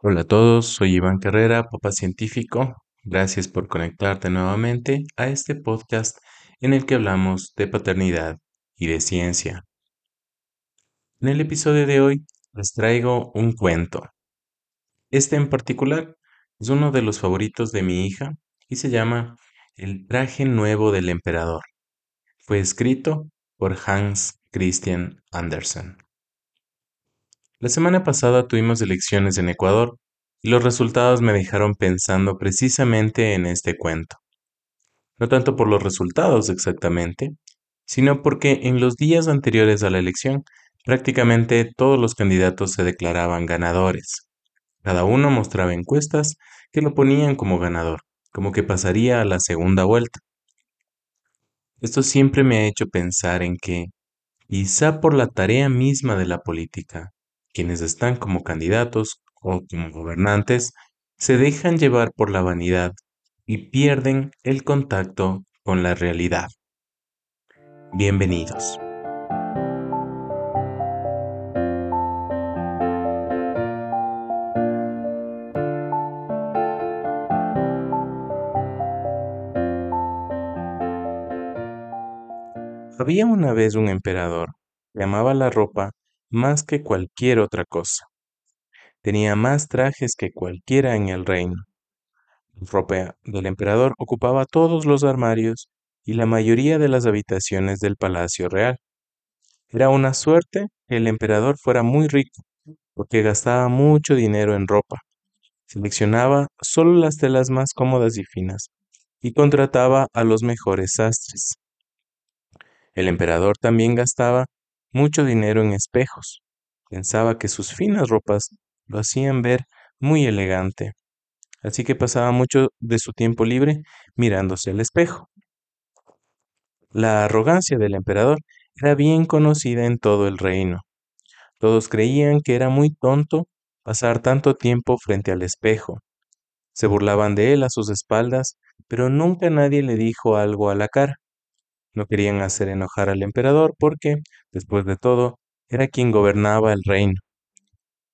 Hola a todos, soy Iván Carrera, papá científico. Gracias por conectarte nuevamente a este podcast en el que hablamos de paternidad y de ciencia. En el episodio de hoy les traigo un cuento. Este en particular es uno de los favoritos de mi hija y se llama El traje nuevo del emperador. Fue escrito por Hans Christian Andersen. La semana pasada tuvimos elecciones en Ecuador y los resultados me dejaron pensando precisamente en este cuento. No tanto por los resultados exactamente, sino porque en los días anteriores a la elección prácticamente todos los candidatos se declaraban ganadores. Cada uno mostraba encuestas que lo ponían como ganador, como que pasaría a la segunda vuelta. Esto siempre me ha hecho pensar en que, quizá por la tarea misma de la política, quienes están como candidatos o como gobernantes se dejan llevar por la vanidad y pierden el contacto con la realidad. Bienvenidos. Había una vez un emperador que amaba la ropa más que cualquier otra cosa. Tenía más trajes que cualquiera en el reino. La ropa del emperador ocupaba todos los armarios y la mayoría de las habitaciones del palacio real. Era una suerte que el emperador fuera muy rico, porque gastaba mucho dinero en ropa. Seleccionaba solo las telas más cómodas y finas, y contrataba a los mejores sastres. El emperador también gastaba mucho dinero en espejos. Pensaba que sus finas ropas lo hacían ver muy elegante, así que pasaba mucho de su tiempo libre mirándose al espejo. La arrogancia del emperador era bien conocida en todo el reino. Todos creían que era muy tonto pasar tanto tiempo frente al espejo. Se burlaban de él a sus espaldas, pero nunca nadie le dijo algo a la cara. No querían hacer enojar al emperador porque, después de todo, era quien gobernaba el reino.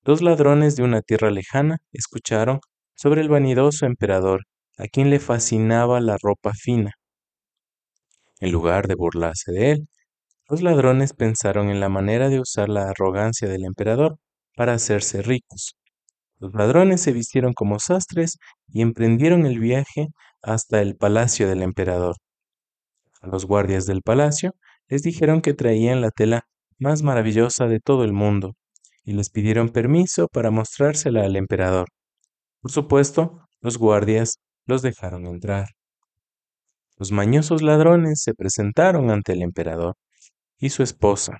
Dos ladrones de una tierra lejana escucharon sobre el vanidoso emperador, a quien le fascinaba la ropa fina. En lugar de burlarse de él, los ladrones pensaron en la manera de usar la arrogancia del emperador para hacerse ricos. Los ladrones se vistieron como sastres y emprendieron el viaje hasta el palacio del emperador. A los guardias del palacio les dijeron que traían la tela más maravillosa de todo el mundo y les pidieron permiso para mostrársela al emperador. Por supuesto, los guardias los dejaron entrar. Los mañosos ladrones se presentaron ante el emperador y su esposa.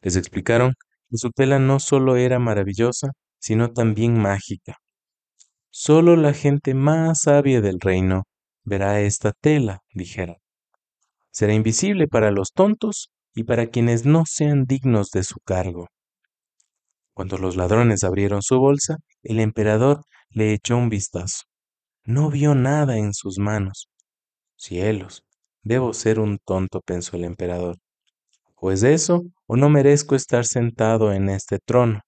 Les explicaron que su tela no solo era maravillosa, sino también mágica. Solo la gente más sabia del reino verá esta tela, dijeron. Será invisible para los tontos y para quienes no sean dignos de su cargo. Cuando los ladrones abrieron su bolsa, el emperador le echó un vistazo. No vio nada en sus manos. Cielos, debo ser un tonto, pensó el emperador. ¿O es eso, o no merezco estar sentado en este trono?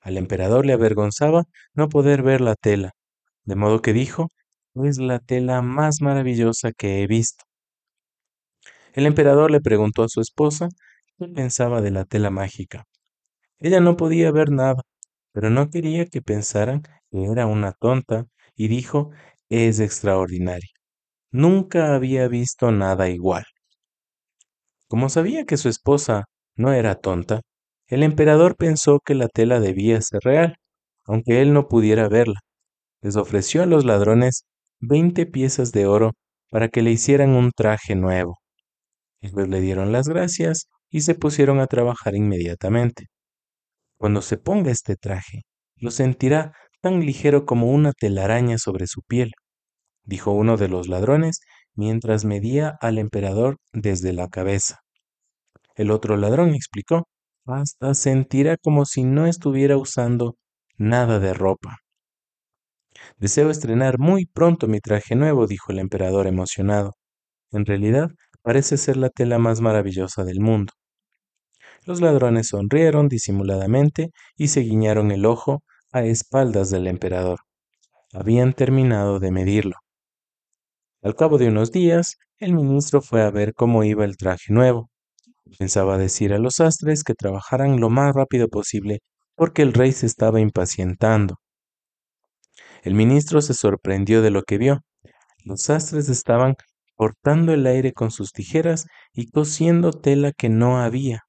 Al emperador le avergonzaba no poder ver la tela, de modo que dijo, es la tela más maravillosa que he visto. El emperador le preguntó a su esposa qué pensaba de la tela mágica. Ella no podía ver nada, pero no quería que pensaran que era una tonta y dijo, es extraordinario. Nunca había visto nada igual. Como sabía que su esposa no era tonta, el emperador pensó que la tela debía ser real, aunque él no pudiera verla. Les ofreció a los ladrones veinte piezas de oro para que le hicieran un traje nuevo. Ellos le dieron las gracias y se pusieron a trabajar inmediatamente. Cuando se ponga este traje, lo sentirá tan ligero como una telaraña sobre su piel, dijo uno de los ladrones mientras medía al emperador desde la cabeza. El otro ladrón explicó, hasta sentirá como si no estuviera usando nada de ropa. Deseo estrenar muy pronto mi traje nuevo, dijo el emperador emocionado. En realidad, parece ser la tela más maravillosa del mundo. Los ladrones sonrieron disimuladamente y se guiñaron el ojo a espaldas del emperador. Habían terminado de medirlo. Al cabo de unos días, el ministro fue a ver cómo iba el traje nuevo. Pensaba decir a los sastres que trabajaran lo más rápido posible porque el rey se estaba impacientando. El ministro se sorprendió de lo que vio. Los sastres estaban cortando el aire con sus tijeras y cosiendo tela que no había.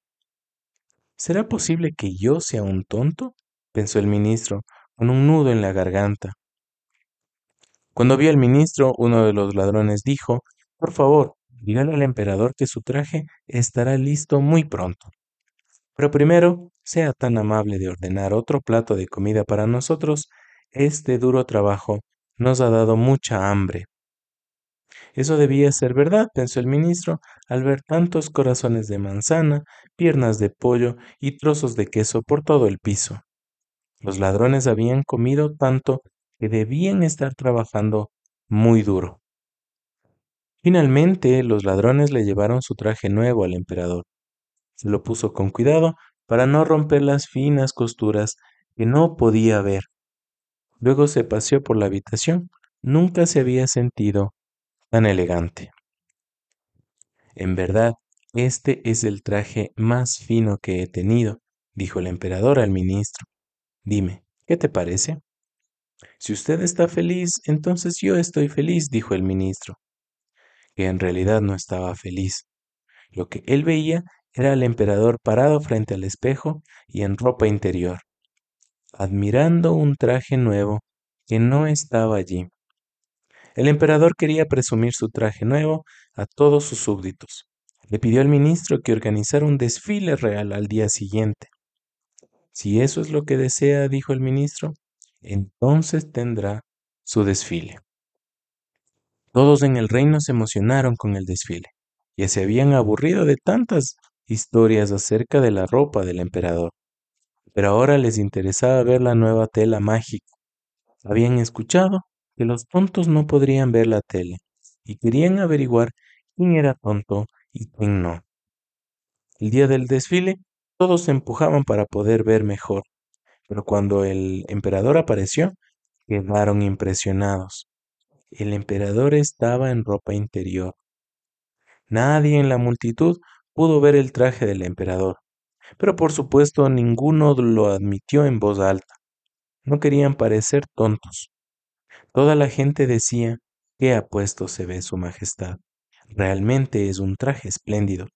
¿Será posible que yo sea un tonto? pensó el ministro, con un nudo en la garganta. Cuando vio al ministro, uno de los ladrones dijo, Por favor, dígale al emperador que su traje estará listo muy pronto. Pero primero, sea tan amable de ordenar otro plato de comida para nosotros. Este duro trabajo nos ha dado mucha hambre. Eso debía ser verdad, pensó el ministro, al ver tantos corazones de manzana, piernas de pollo y trozos de queso por todo el piso. Los ladrones habían comido tanto que debían estar trabajando muy duro. Finalmente, los ladrones le llevaron su traje nuevo al emperador. Se lo puso con cuidado para no romper las finas costuras que no podía ver. Luego se paseó por la habitación. Nunca se había sentido tan elegante. En verdad, este es el traje más fino que he tenido, dijo el emperador al ministro. Dime, ¿qué te parece? Si usted está feliz, entonces yo estoy feliz, dijo el ministro, que en realidad no estaba feliz. Lo que él veía era al emperador parado frente al espejo y en ropa interior, admirando un traje nuevo que no estaba allí. El emperador quería presumir su traje nuevo a todos sus súbditos. Le pidió al ministro que organizara un desfile real al día siguiente. Si eso es lo que desea, dijo el ministro, entonces tendrá su desfile. Todos en el reino se emocionaron con el desfile. Ya se habían aburrido de tantas historias acerca de la ropa del emperador. Pero ahora les interesaba ver la nueva tela mágica. Habían escuchado que los tontos no podrían ver la tele y querían averiguar quién era tonto y quién no. El día del desfile todos se empujaban para poder ver mejor, pero cuando el emperador apareció, quedaron impresionados. El emperador estaba en ropa interior. Nadie en la multitud pudo ver el traje del emperador, pero por supuesto ninguno lo admitió en voz alta. No querían parecer tontos. Toda la gente decía, qué apuesto se ve su majestad. Realmente es un traje espléndido.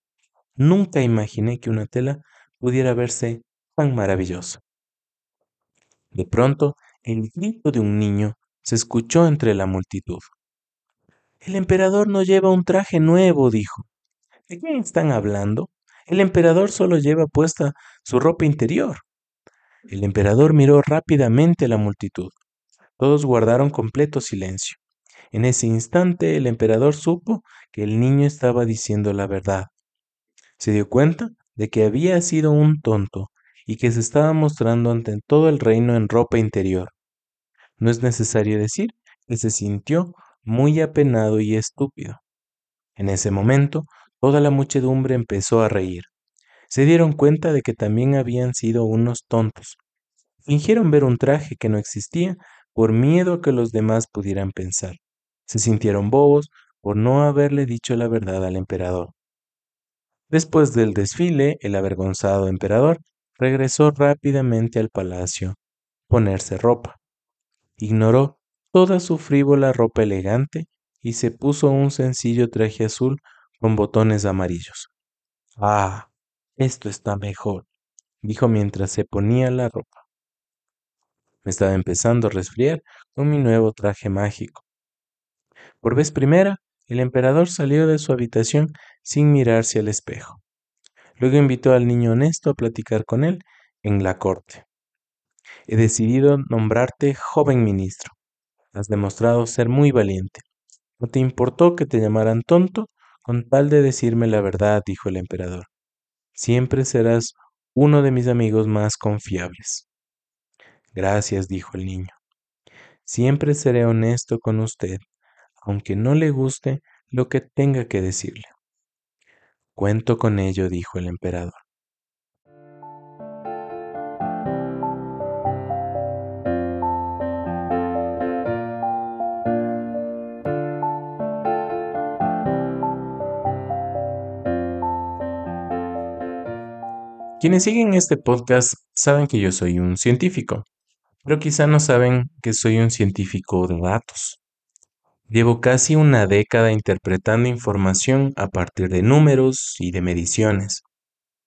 Nunca imaginé que una tela pudiera verse tan maravillosa. De pronto, el grito de un niño se escuchó entre la multitud. El emperador no lleva un traje nuevo, dijo. ¿De quién están hablando? El emperador solo lleva puesta su ropa interior. El emperador miró rápidamente a la multitud. Todos guardaron completo silencio. En ese instante el emperador supo que el niño estaba diciendo la verdad. Se dio cuenta de que había sido un tonto y que se estaba mostrando ante todo el reino en ropa interior. No es necesario decir que se sintió muy apenado y estúpido. En ese momento, toda la muchedumbre empezó a reír. Se dieron cuenta de que también habían sido unos tontos. Fingieron ver un traje que no existía por miedo a que los demás pudieran pensar. Se sintieron bobos por no haberle dicho la verdad al emperador. Después del desfile, el avergonzado emperador regresó rápidamente al palacio, ponerse ropa. Ignoró toda su frívola ropa elegante y se puso un sencillo traje azul con botones amarillos. Ah, esto está mejor, dijo mientras se ponía la ropa. Estaba empezando a resfriar con mi nuevo traje mágico. Por vez primera, el emperador salió de su habitación sin mirarse al espejo. Luego invitó al niño honesto a platicar con él en la corte. He decidido nombrarte joven ministro. Has demostrado ser muy valiente. No te importó que te llamaran tonto con tal de decirme la verdad, dijo el emperador. Siempre serás uno de mis amigos más confiables. Gracias, dijo el niño. Siempre seré honesto con usted, aunque no le guste lo que tenga que decirle. Cuento con ello, dijo el emperador. Quienes siguen este podcast saben que yo soy un científico, pero quizá no saben que soy un científico de datos. Llevo casi una década interpretando información a partir de números y de mediciones.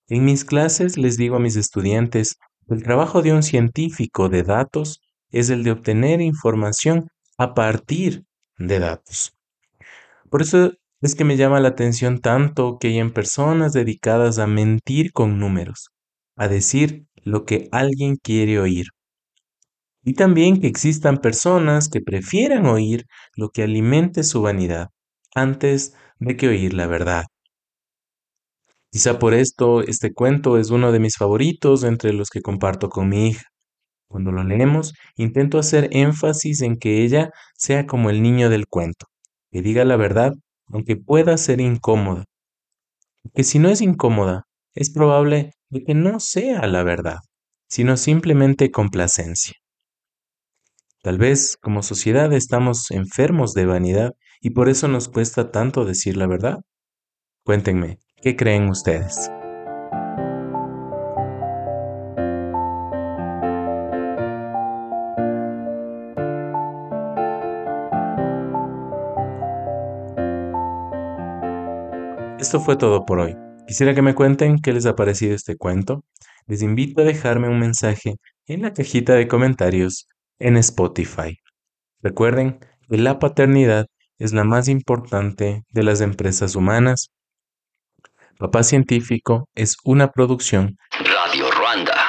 En mis clases les digo a mis estudiantes, el trabajo de un científico de datos es el de obtener información a partir de datos. Por eso es que me llama la atención tanto que hayan personas dedicadas a mentir con números, a decir lo que alguien quiere oír. Y también que existan personas que prefieran oír lo que alimente su vanidad antes de que oír la verdad. Quizá por esto este cuento es uno de mis favoritos entre los que comparto con mi hija. Cuando lo leemos, intento hacer énfasis en que ella sea como el niño del cuento, que diga la verdad, aunque pueda ser incómoda. Que si no es incómoda, es probable de que no sea la verdad, sino simplemente complacencia. Tal vez como sociedad estamos enfermos de vanidad y por eso nos cuesta tanto decir la verdad. Cuéntenme, ¿qué creen ustedes? Esto fue todo por hoy. Quisiera que me cuenten qué les ha parecido este cuento. Les invito a dejarme un mensaje en la cajita de comentarios en Spotify. Recuerden que la paternidad es la más importante de las empresas humanas. Papá Científico es una producción